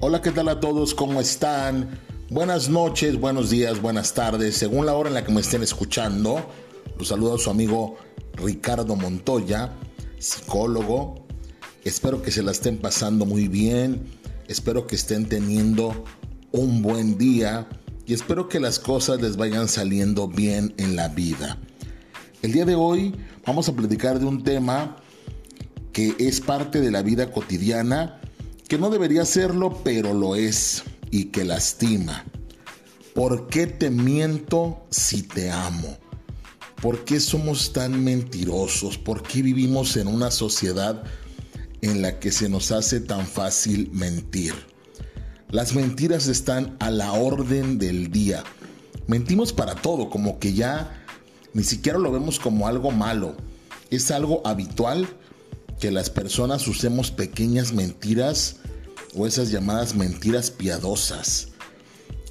Hola, ¿qué tal a todos? ¿Cómo están? Buenas noches, buenos días, buenas tardes, según la hora en la que me estén escuchando. Los saludo a su amigo Ricardo Montoya, psicólogo. Espero que se la estén pasando muy bien, espero que estén teniendo un buen día y espero que las cosas les vayan saliendo bien en la vida. El día de hoy vamos a platicar de un tema que es parte de la vida cotidiana, que no debería serlo, pero lo es y que lastima. ¿Por qué te miento si te amo? ¿Por qué somos tan mentirosos? ¿Por qué vivimos en una sociedad en la que se nos hace tan fácil mentir? Las mentiras están a la orden del día. Mentimos para todo, como que ya ni siquiera lo vemos como algo malo. Es algo habitual que las personas usemos pequeñas mentiras o esas llamadas mentiras piadosas.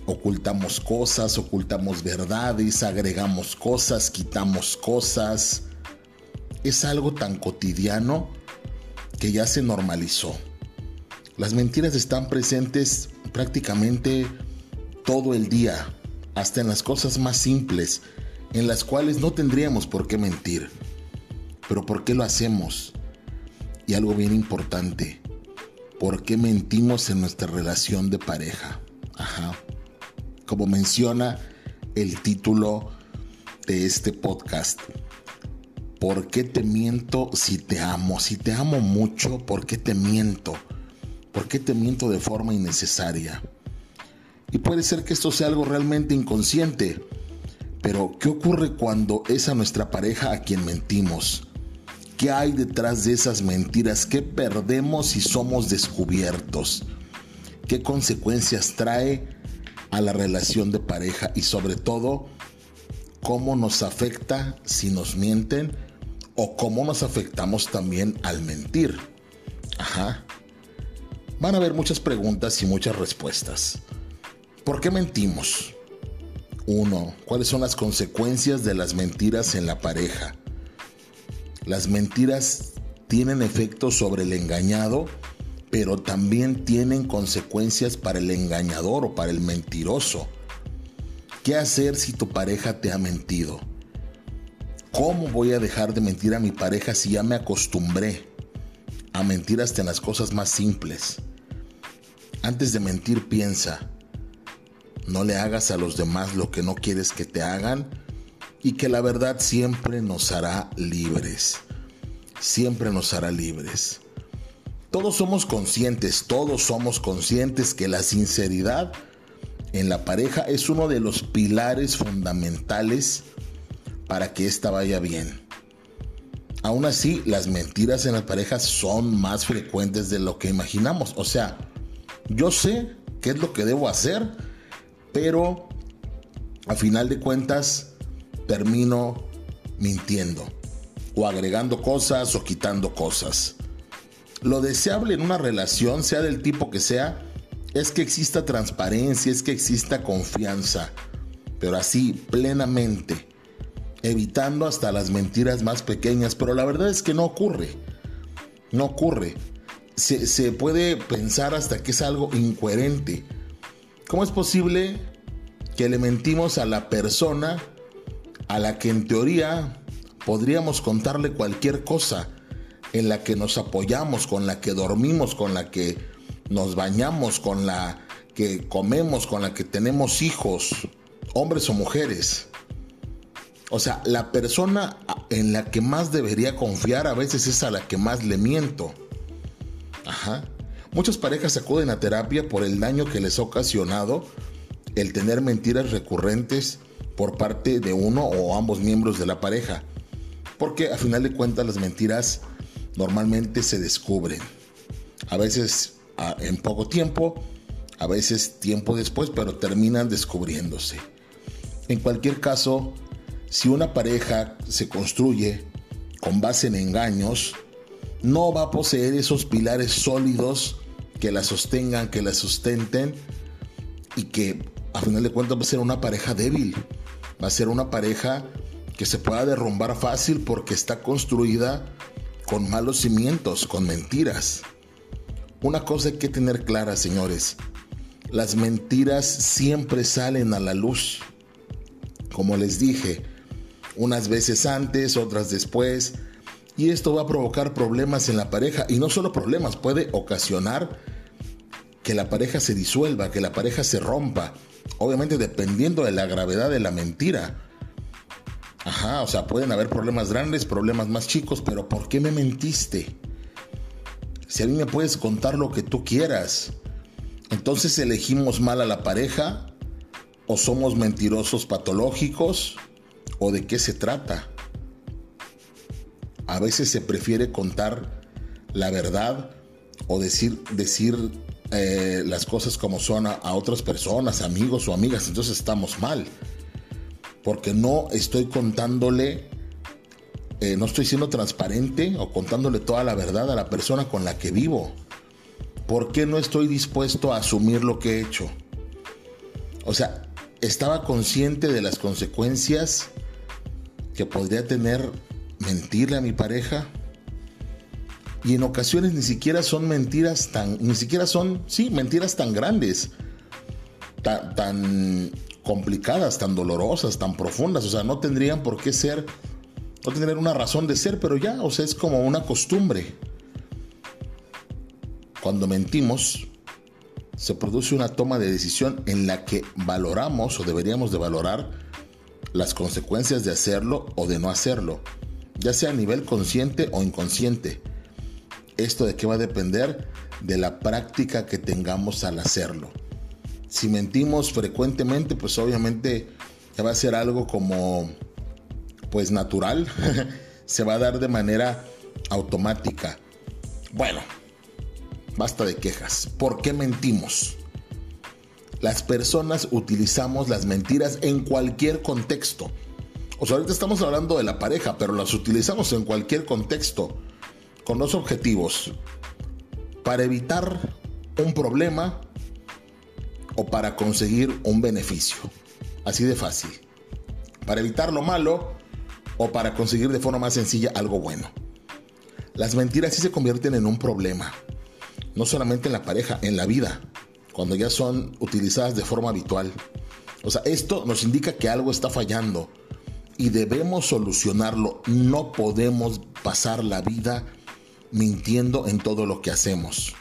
Ocultamos cosas, ocultamos verdades, agregamos cosas, quitamos cosas. Es algo tan cotidiano que ya se normalizó. Las mentiras están presentes prácticamente todo el día, hasta en las cosas más simples, en las cuales no tendríamos por qué mentir. Pero ¿por qué lo hacemos? Y algo bien importante, ¿por qué mentimos en nuestra relación de pareja? Ajá. Como menciona el título de este podcast. ¿Por qué te miento si te amo? Si te amo mucho, ¿por qué te miento? ¿Por qué te miento de forma innecesaria? Y puede ser que esto sea algo realmente inconsciente, pero ¿qué ocurre cuando es a nuestra pareja a quien mentimos? ¿Qué hay detrás de esas mentiras? ¿Qué perdemos si somos descubiertos? ¿Qué consecuencias trae a la relación de pareja? Y sobre todo, ¿cómo nos afecta si nos mienten? ¿O cómo nos afectamos también al mentir? Ajá. Van a haber muchas preguntas y muchas respuestas. ¿Por qué mentimos? Uno, ¿cuáles son las consecuencias de las mentiras en la pareja? Las mentiras tienen efectos sobre el engañado, pero también tienen consecuencias para el engañador o para el mentiroso. ¿Qué hacer si tu pareja te ha mentido? ¿Cómo voy a dejar de mentir a mi pareja si ya me acostumbré a mentir hasta en las cosas más simples? Antes de mentir piensa, no le hagas a los demás lo que no quieres que te hagan y que la verdad siempre nos hará libres. Siempre nos hará libres. Todos somos conscientes, todos somos conscientes que la sinceridad en la pareja es uno de los pilares fundamentales para que ésta vaya bien. Aún así, las mentiras en la pareja son más frecuentes de lo que imaginamos. O sea, yo sé qué es lo que debo hacer, pero a final de cuentas termino mintiendo o agregando cosas o quitando cosas. Lo deseable en una relación, sea del tipo que sea, es que exista transparencia, es que exista confianza, pero así plenamente, evitando hasta las mentiras más pequeñas, pero la verdad es que no ocurre, no ocurre. Se, se puede pensar hasta que es algo incoherente. ¿Cómo es posible que le mentimos a la persona a la que en teoría podríamos contarle cualquier cosa en la que nos apoyamos, con la que dormimos, con la que nos bañamos, con la que comemos, con la que tenemos hijos, hombres o mujeres. O sea, la persona en la que más debería confiar a veces es a la que más le miento. Ajá. Muchas parejas acuden a terapia por el daño que les ha ocasionado el tener mentiras recurrentes por parte de uno o ambos miembros de la pareja. Porque a final de cuentas las mentiras normalmente se descubren. A veces en poco tiempo, a veces tiempo después, pero terminan descubriéndose. En cualquier caso, si una pareja se construye con base en engaños, no va a poseer esos pilares sólidos que la sostengan, que la sustenten y que a final de cuentas va a ser una pareja débil, va a ser una pareja que se pueda derrumbar fácil porque está construida con malos cimientos, con mentiras. Una cosa hay que tener clara, señores. Las mentiras siempre salen a la luz. Como les dije, unas veces antes, otras después. Y esto va a provocar problemas en la pareja. Y no solo problemas, puede ocasionar que la pareja se disuelva, que la pareja se rompa. Obviamente dependiendo de la gravedad de la mentira. Ajá, o sea, pueden haber problemas grandes, problemas más chicos, pero ¿por qué me mentiste? Si a mí me puedes contar lo que tú quieras, entonces elegimos mal a la pareja o somos mentirosos patológicos o de qué se trata. A veces se prefiere contar la verdad o decir, decir eh, las cosas como son a, otras personas, amigos o amigas, entonces estamos mal. Porque no estoy contándole, eh, no estoy siendo transparente o contándole toda la verdad a la persona con la que vivo. ¿Por qué no estoy dispuesto a asumir lo que he hecho? O sea, estaba consciente de las consecuencias que podría tener mentirle a mi pareja. Y en ocasiones ni siquiera son mentiras tan, ni siquiera son, sí, mentiras tan grandes, tan, tan complicadas, tan dolorosas, tan profundas. O sea, no tendrían por qué ser, no tendrían una razón de ser, pero ya, o sea, es como una costumbre. Cuando mentimos, se produce una toma de decisión en la que valoramos o deberíamos de valorar las consecuencias de hacerlo o de no hacerlo, ya sea a nivel consciente o inconsciente. Esto de qué va a depender de la práctica que tengamos al hacerlo. Si mentimos frecuentemente, pues obviamente ya va a ser algo como pues natural, se va a dar de manera automática. Bueno, Basta de quejas. ¿Por qué mentimos? Las personas utilizamos las mentiras en cualquier contexto. O sea, ahorita estamos hablando de la pareja, pero las utilizamos en cualquier contexto, con dos objetivos. Para evitar un problema o para conseguir un beneficio. Así de fácil. Para evitar lo malo o para conseguir de forma más sencilla algo bueno. Las mentiras sí se convierten en un problema no solamente en la pareja, en la vida, cuando ya son utilizadas de forma habitual. O sea, esto nos indica que algo está fallando y debemos solucionarlo. No podemos pasar la vida mintiendo en todo lo que hacemos.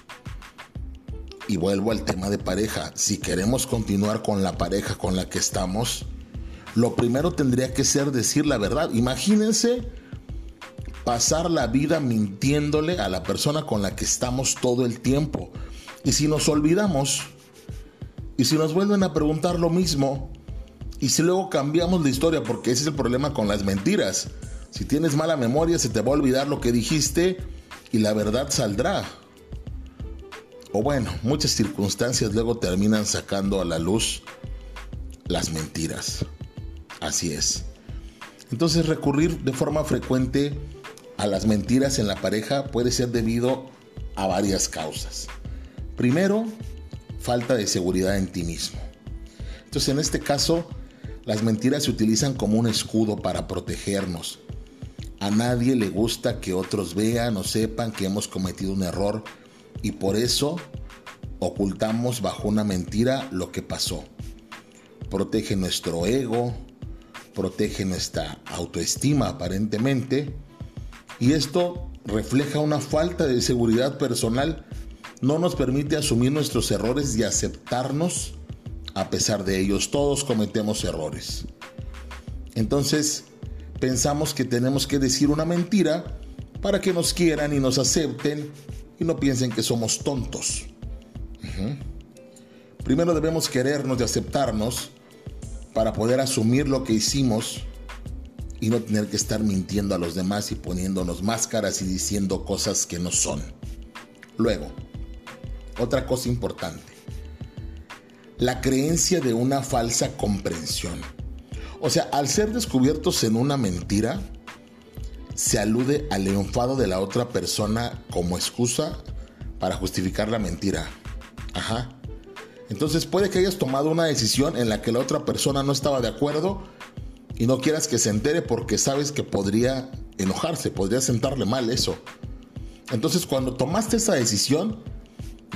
Y vuelvo al tema de pareja. Si queremos continuar con la pareja con la que estamos, lo primero tendría que ser decir la verdad. Imagínense pasar la vida mintiéndole a la persona con la que estamos todo el tiempo. Y si nos olvidamos, y si nos vuelven a preguntar lo mismo, y si luego cambiamos la historia, porque ese es el problema con las mentiras. Si tienes mala memoria, se te va a olvidar lo que dijiste y la verdad saldrá. O bueno, muchas circunstancias luego terminan sacando a la luz las mentiras. Así es. Entonces recurrir de forma frecuente a las mentiras en la pareja puede ser debido a varias causas. Primero, falta de seguridad en ti mismo. Entonces, en este caso, las mentiras se utilizan como un escudo para protegernos. A nadie le gusta que otros vean o sepan que hemos cometido un error y por eso ocultamos bajo una mentira lo que pasó. Protege nuestro ego, protege nuestra autoestima aparentemente y esto refleja una falta de seguridad personal, no nos permite asumir nuestros errores y aceptarnos a pesar de ellos. Todos cometemos errores. Entonces, pensamos que tenemos que decir una mentira para que nos quieran y nos acepten y no piensen que somos tontos. Primero debemos querernos y aceptarnos para poder asumir lo que hicimos y no tener que estar mintiendo a los demás y poniéndonos máscaras y diciendo cosas que no son. Luego, otra cosa importante, la creencia de una falsa comprensión. O sea, al ser descubiertos en una mentira, se alude al enfado de la otra persona como excusa para justificar la mentira. Ajá. Entonces puede que hayas tomado una decisión en la que la otra persona no estaba de acuerdo y no quieras que se entere porque sabes que podría enojarse, podría sentarle mal eso. Entonces cuando tomaste esa decisión,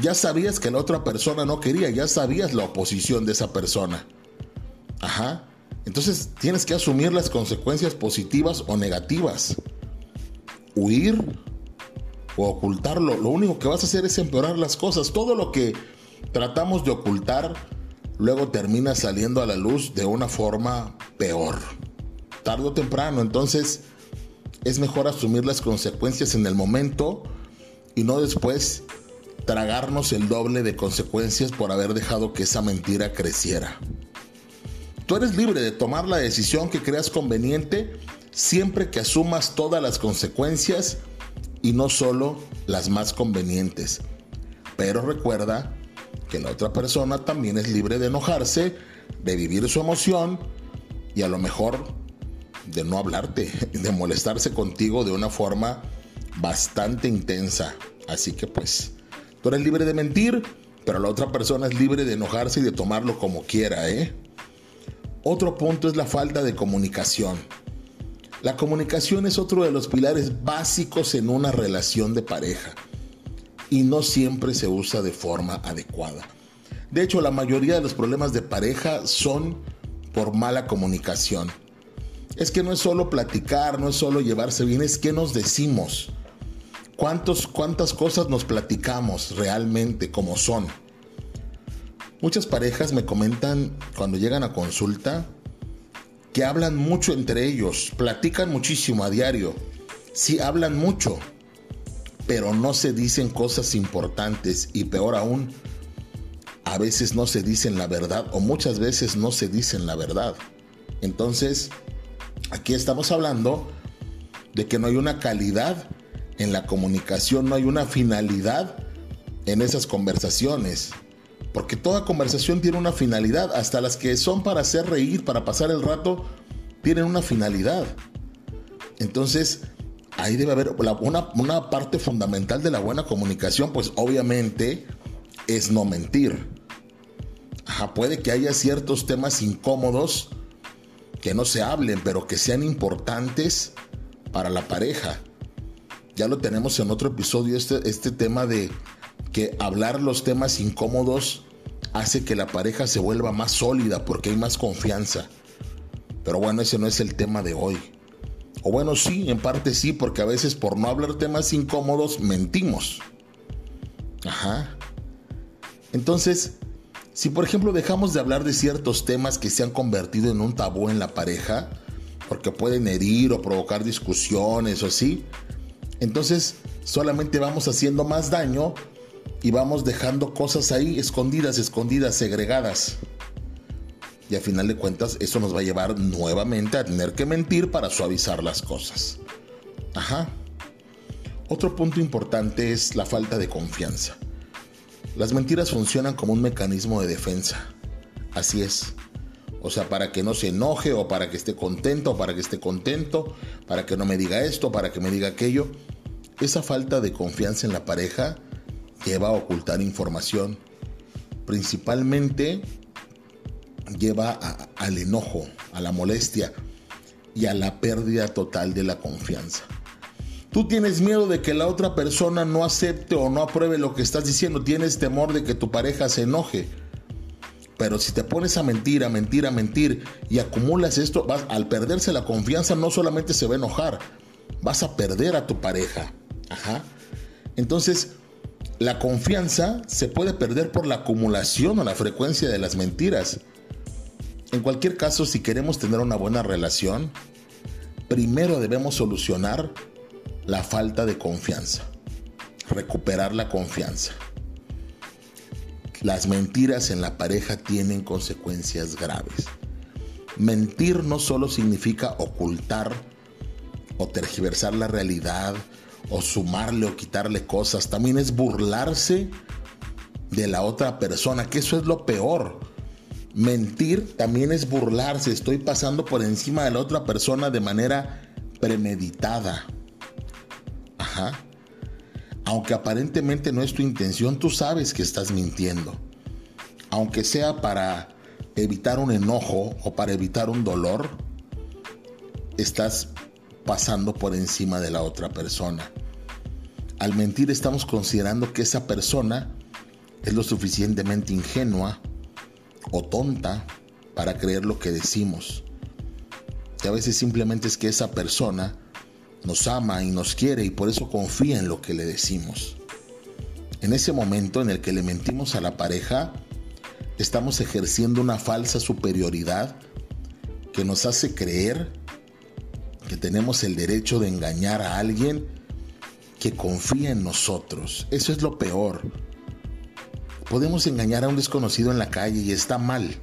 Ya sabías que la otra persona no quería, ya sabías la oposición de esa persona. Ajá. Entonces tienes que asumir las consecuencias positivas o negativas. Huir o ocultarlo. Lo único que vas a hacer es empeorar las cosas. Todo lo que tratamos de ocultar luego termina saliendo a la luz de una forma peor. Tarde o temprano. Entonces es mejor asumir las consecuencias en el momento y no después tragarnos el doble de consecuencias por haber dejado que esa mentira creciera. Tú eres libre de tomar la decisión que creas conveniente siempre que asumas todas las consecuencias y no solo las más convenientes. Pero recuerda que la otra persona también es libre de enojarse, de vivir su emoción y a lo mejor de no hablarte, de molestarse contigo de una forma bastante intensa. Así que pues, tú eres libre de mentir, pero la otra persona es libre de enojarse y de tomarlo como quiera, ¿eh? Otro punto es la falta de comunicación. La comunicación es otro de los pilares básicos en una relación de pareja y no siempre se usa de forma adecuada. De hecho, la mayoría de los problemas de pareja son por mala comunicación. Es que no es solo platicar, no es solo llevarse bien, es que nos decimos. ¿Cuántos, ¿Cuántas cosas nos platicamos realmente como son? Muchas parejas me comentan cuando llegan a consulta que hablan mucho entre ellos, platican muchísimo a diario. Sí, hablan mucho, pero no se dicen cosas importantes y peor aún, a veces no se dicen la verdad o muchas veces no se dicen la verdad. Entonces, aquí estamos hablando de que no hay una calidad en la comunicación, no hay una finalidad en esas conversaciones. Porque toda conversación tiene una finalidad, hasta las que son para hacer reír, para pasar el rato, tienen una finalidad. Entonces, ahí debe haber una, parte fundamental de la buena comunicación, pues obviamente es no mentir. puede que haya ciertos temas incómodos que no se hablen, pero que sean importantes para la pareja. Ya lo tenemos en otro episodio, este, este tema de que hablar los temas incómodos hace que la pareja se vuelva más sólida porque hay más confianza. Pero bueno, ese no es el tema de hoy. O bueno, sí, en parte sí, porque a veces por no hablar temas incómodos mentimos. Ajá. Entonces, si por ejemplo dejamos de hablar de ciertos temas que se han convertido en un tabú en la pareja, porque pueden herir o provocar discusiones o así, entonces solamente vamos haciendo más daño y vamos dejando cosas ahí escondidas, escondidas, segregadas. Y a final de cuentas eso nos va a llevar nuevamente a tener que mentir para suavizar las cosas. Ajá. Otro punto importante es la falta de confianza. Las mentiras funcionan como un mecanismo de defensa. Así es. O sea, para que no se enoje o para que esté contento o para que esté contento, para que no me diga esto, para que me diga aquello. Esa falta de confianza en la pareja lleva a ocultar información. Principalmente lleva al enojo, a la molestia y a la pérdida total de la confianza. Tú tienes miedo de que la otra persona no acepte o no apruebe lo que estás diciendo. Tienes temor de que tu pareja se enoje. Pero si te pones a mentir, a mentir, a mentir y acumulas esto, vas, al perderse la confianza no solamente se va a enojar, vas a perder a tu pareja. Ajá. Entonces, la confianza se puede perder por la acumulación o la frecuencia de las mentiras. En cualquier caso, si queremos tener una buena relación, primero debemos solucionar la falta de confianza, recuperar la confianza. Las mentiras en la pareja tienen consecuencias graves. Mentir no solo significa ocultar o tergiversar la realidad o sumarle o quitarle cosas, también es burlarse de la otra persona, que eso es lo peor. Mentir también es burlarse, estoy pasando por encima de la otra persona de manera premeditada. Ajá. Aunque aparentemente no es tu intención, tú sabes que estás mintiendo. Aunque sea para evitar un enojo o para evitar un dolor, estás pasando por encima de la otra persona. Al mentir estamos considerando que esa persona es lo suficientemente ingenua o tonta para creer lo que decimos. Que a veces simplemente es que esa persona nos ama y nos quiere y por eso confía en lo que le decimos. En ese momento en el que le mentimos a la pareja, estamos ejerciendo una falsa superioridad que nos hace creer que tenemos el derecho de engañar a alguien que confía en nosotros. Eso es lo peor. Podemos engañar a un desconocido en la calle y está mal.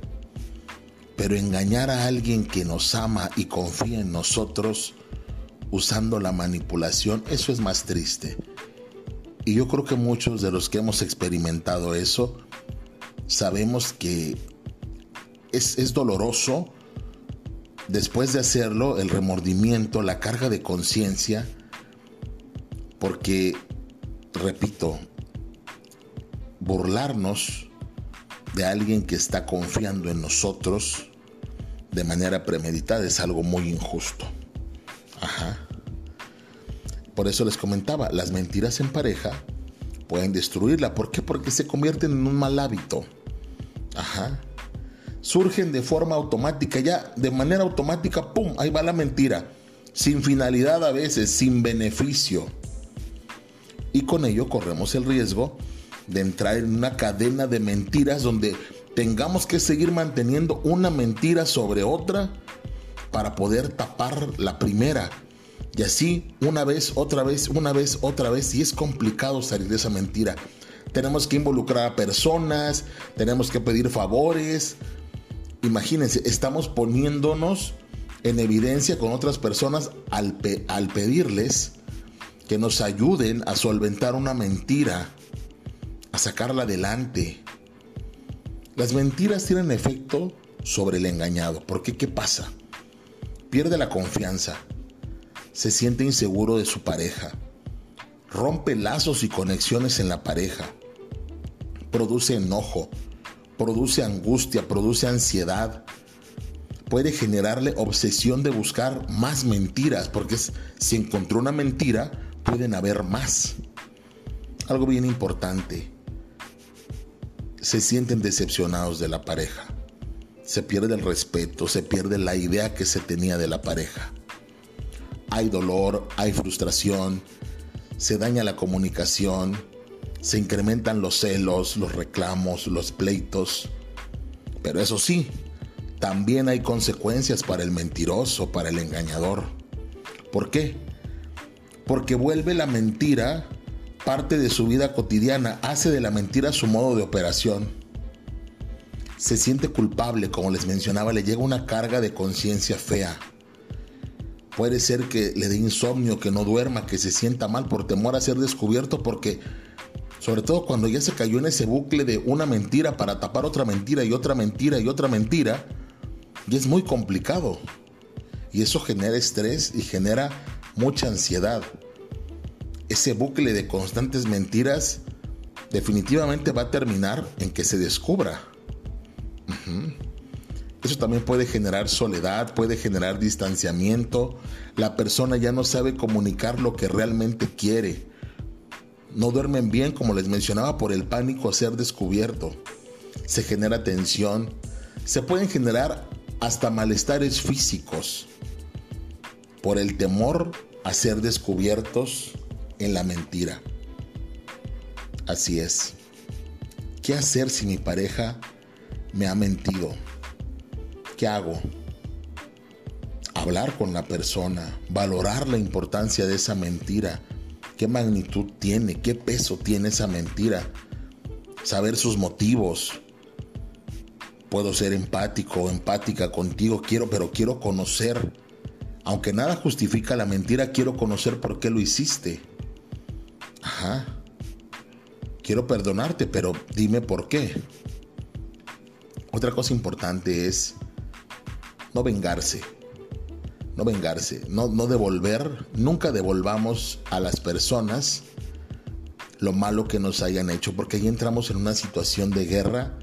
Pero engañar a alguien que nos ama y confía en nosotros usando la manipulación, eso es más triste. Y yo creo que muchos de los que hemos experimentado eso, sabemos que es, es doloroso. Después de hacerlo, el remordimiento, la carga de conciencia, porque, repito, burlarnos de alguien que está confiando en nosotros de manera premeditada es algo muy injusto. Ajá. Por eso les comentaba, las mentiras en pareja pueden destruirla. ¿Por qué? Porque se convierten en un mal hábito. Ajá. Surgen de forma automática, ya de manera automática, ¡pum! Ahí va la mentira. Sin finalidad a veces, sin beneficio. Y con ello corremos el riesgo de entrar en una cadena de mentiras donde tengamos que seguir manteniendo una mentira sobre otra para poder tapar la primera. Y así una vez, otra vez, una vez, otra vez. Y es complicado salir de esa mentira. Tenemos que involucrar a personas, tenemos que pedir favores. Imagínense, estamos poniéndonos en evidencia con otras personas al, al pedirles que nos ayuden a solventar una mentira a sacarla adelante. Las mentiras tienen efecto sobre el engañado. porque qué? pasa? Pierde la confianza, se siente inseguro de su pareja, rompe lazos y conexiones en la pareja, produce enojo, produce angustia, produce ansiedad, puede generarle obsesión de buscar más mentiras, porque si encontró una mentira, pueden haber más. Algo bien importante, se sienten decepcionados de la pareja. Se pierde el respeto, se pierde la idea que se tenía de la pareja. Hay dolor, hay frustración, se daña la comunicación, se incrementan los celos, los reclamos, los pleitos. Pero eso sí, también hay consecuencias para el mentiroso, para el engañador. ¿Por qué? Porque vuelve la mentira parte de su vida cotidiana, hace de la mentira su modo de operación. Se siente culpable, como les mencionaba, le llega una carga de conciencia fea. Puede ser que le dé insomnio, que no duerma, que se sienta mal por temor a ser descubierto, porque sobre todo cuando ya se cayó en ese bucle de una mentira para tapar otra mentira y otra mentira y otra mentira, y es muy complicado. Y eso genera estrés y genera mucha ansiedad ese bucle de constantes mentiras definitivamente va a terminar en que se descubra. Eso también puede generar soledad, puede generar distanciamiento. La persona ya no sabe comunicar lo que realmente quiere. No duermen bien, como les mencionaba, por el pánico a ser descubierto. Se genera tensión. Se pueden generar hasta malestares físicos por el temor a ser descubiertos en la mentira. Así es. ¿Qué hacer si mi pareja me ha mentido? ¿Qué hago? Hablar con la persona, valorar la importancia de esa mentira, qué magnitud tiene, qué peso tiene esa mentira, saber sus motivos. Puedo ser empático o empática contigo, quiero, pero quiero conocer. Aunque nada justifica la mentira, quiero conocer por qué lo hiciste. Ajá. Quiero perdonarte, pero dime por qué. Otra cosa importante es no vengarse. No vengarse, no, no devolver, nunca devolvamos a las personas lo malo que nos hayan hecho, porque ahí entramos en una situación de guerra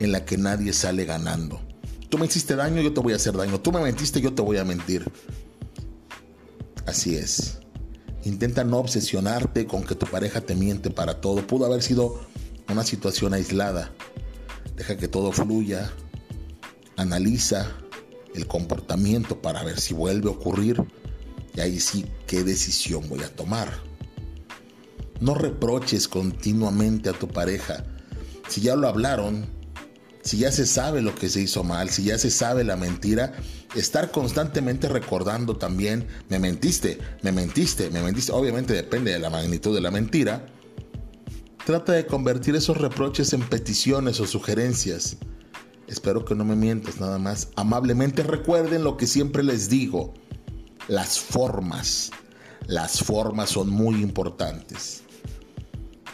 en la que nadie sale ganando. Tú me hiciste daño, yo te voy a hacer daño. Tú me mentiste, yo te voy a mentir. Así es. Intenta no obsesionarte con que tu pareja te miente para todo. Pudo haber sido una situación aislada. Deja que todo fluya. Analiza el comportamiento para ver si vuelve a ocurrir. Y ahí sí, ¿qué decisión voy a tomar? No reproches continuamente a tu pareja. Si ya lo hablaron, si ya se sabe lo que se hizo mal, si ya se sabe la mentira, estar constantemente recordando también, me mentiste, me mentiste, me mentiste, obviamente depende de la magnitud de la mentira, trata de convertir esos reproches en peticiones o sugerencias. Espero que no me mientas nada más. Amablemente recuerden lo que siempre les digo, las formas. Las formas son muy importantes.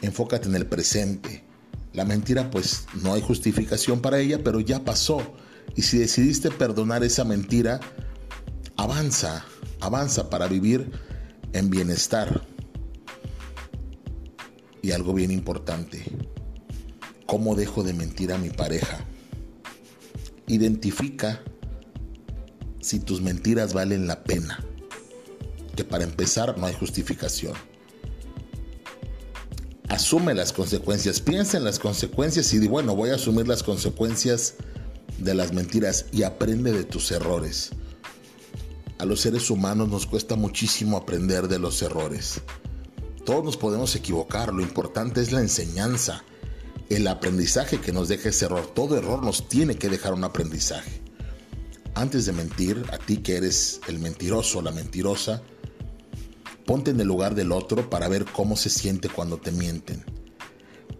Enfócate en el presente la mentira pues no hay justificación para ella, pero ya pasó. Y si decidiste perdonar esa mentira, avanza, avanza para vivir en bienestar. Y algo bien importante, ¿cómo dejo de mentir a mi pareja? Identifica si tus mentiras valen la pena, que para empezar no hay justificación asume las consecuencias, piensa en las consecuencias y di, bueno, voy a asumir las consecuencias de las mentiras y aprende de tus errores. A los seres humanos nos cuesta muchísimo aprender de los errores. Todos nos podemos equivocar, lo importante es la enseñanza, el aprendizaje que nos deja ese error. Todo error nos tiene que dejar un aprendizaje. Antes de mentir, a ti que eres el mentiroso, la mentirosa, Ponte en el lugar del otro para ver cómo se siente cuando te mienten.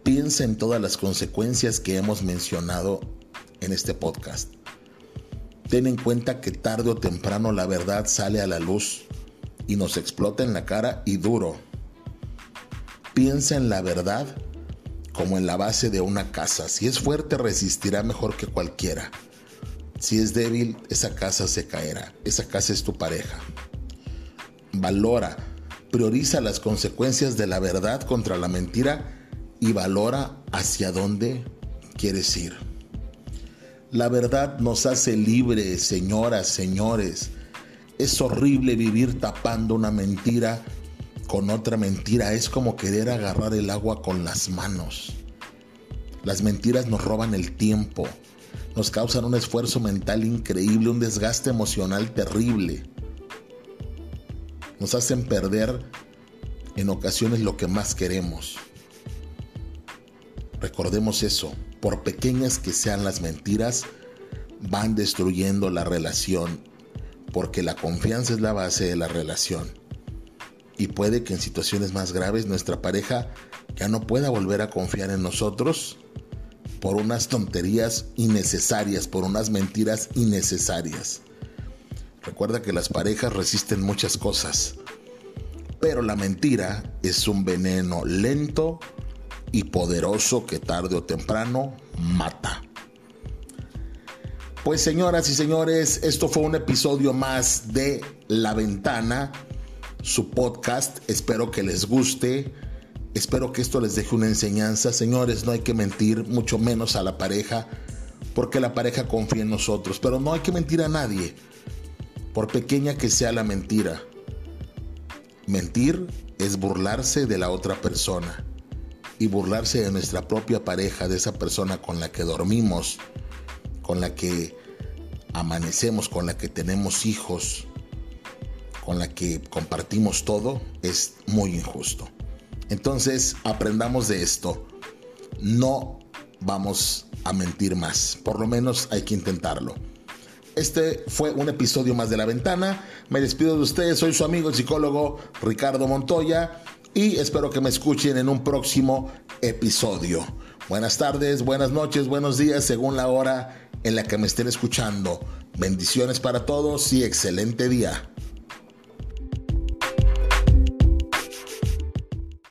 Piensa en todas las consecuencias que hemos mencionado en este podcast. Ten en cuenta que tarde o temprano la verdad sale a la luz y nos explota en la cara y duro. Piensa en la verdad como en la base de una casa. Si es fuerte resistirá mejor que cualquiera. Si es débil, esa casa se caerá. Esa casa es tu pareja. Valora prioriza las consecuencias de la verdad contra la mentira y valora hacia dónde quieres ir. La verdad nos hace libres, señoras, señores. Es horrible vivir tapando una mentira con otra mentira. Es como querer agarrar el agua con las manos. Las mentiras nos roban el tiempo, nos causan un esfuerzo mental increíble, un desgaste emocional terrible nos hacen perder en ocasiones lo que más queremos. Recordemos eso, por pequeñas que sean las mentiras, van destruyendo la relación, porque la confianza es la base de la relación. Y puede que en situaciones más graves nuestra pareja ya no pueda volver a confiar en nosotros por unas tonterías innecesarias, por unas mentiras innecesarias. Recuerda que las parejas resisten muchas cosas, pero la mentira es un veneno lento y poderoso que tarde o temprano mata. Pues señoras y señores, esto fue un episodio más de La Ventana, su podcast. Espero que les guste. Espero que esto les deje una enseñanza. Señores, no hay que mentir, mucho menos a la pareja, porque la pareja confía en nosotros. Pero no hay que mentir a nadie por pequeña que sea la mentira. Mentir es burlarse de la otra persona y burlarse de nuestra propia pareja, de esa persona con la que dormimos, con la que amanecemos, con la que tenemos hijos, con la que compartimos todo, es muy injusto. Entonces, aprendamos de esto. No vamos a mentir más. Por lo menos hay que intentarlo. Este fue un episodio más de La Ventana. Me despido de ustedes. Soy su amigo el psicólogo Ricardo Montoya y espero que me escuchen en un próximo episodio. Buenas tardes, buenas noches, buenos días, según la hora en la que me estén escuchando. Bendiciones para todos y excelente día.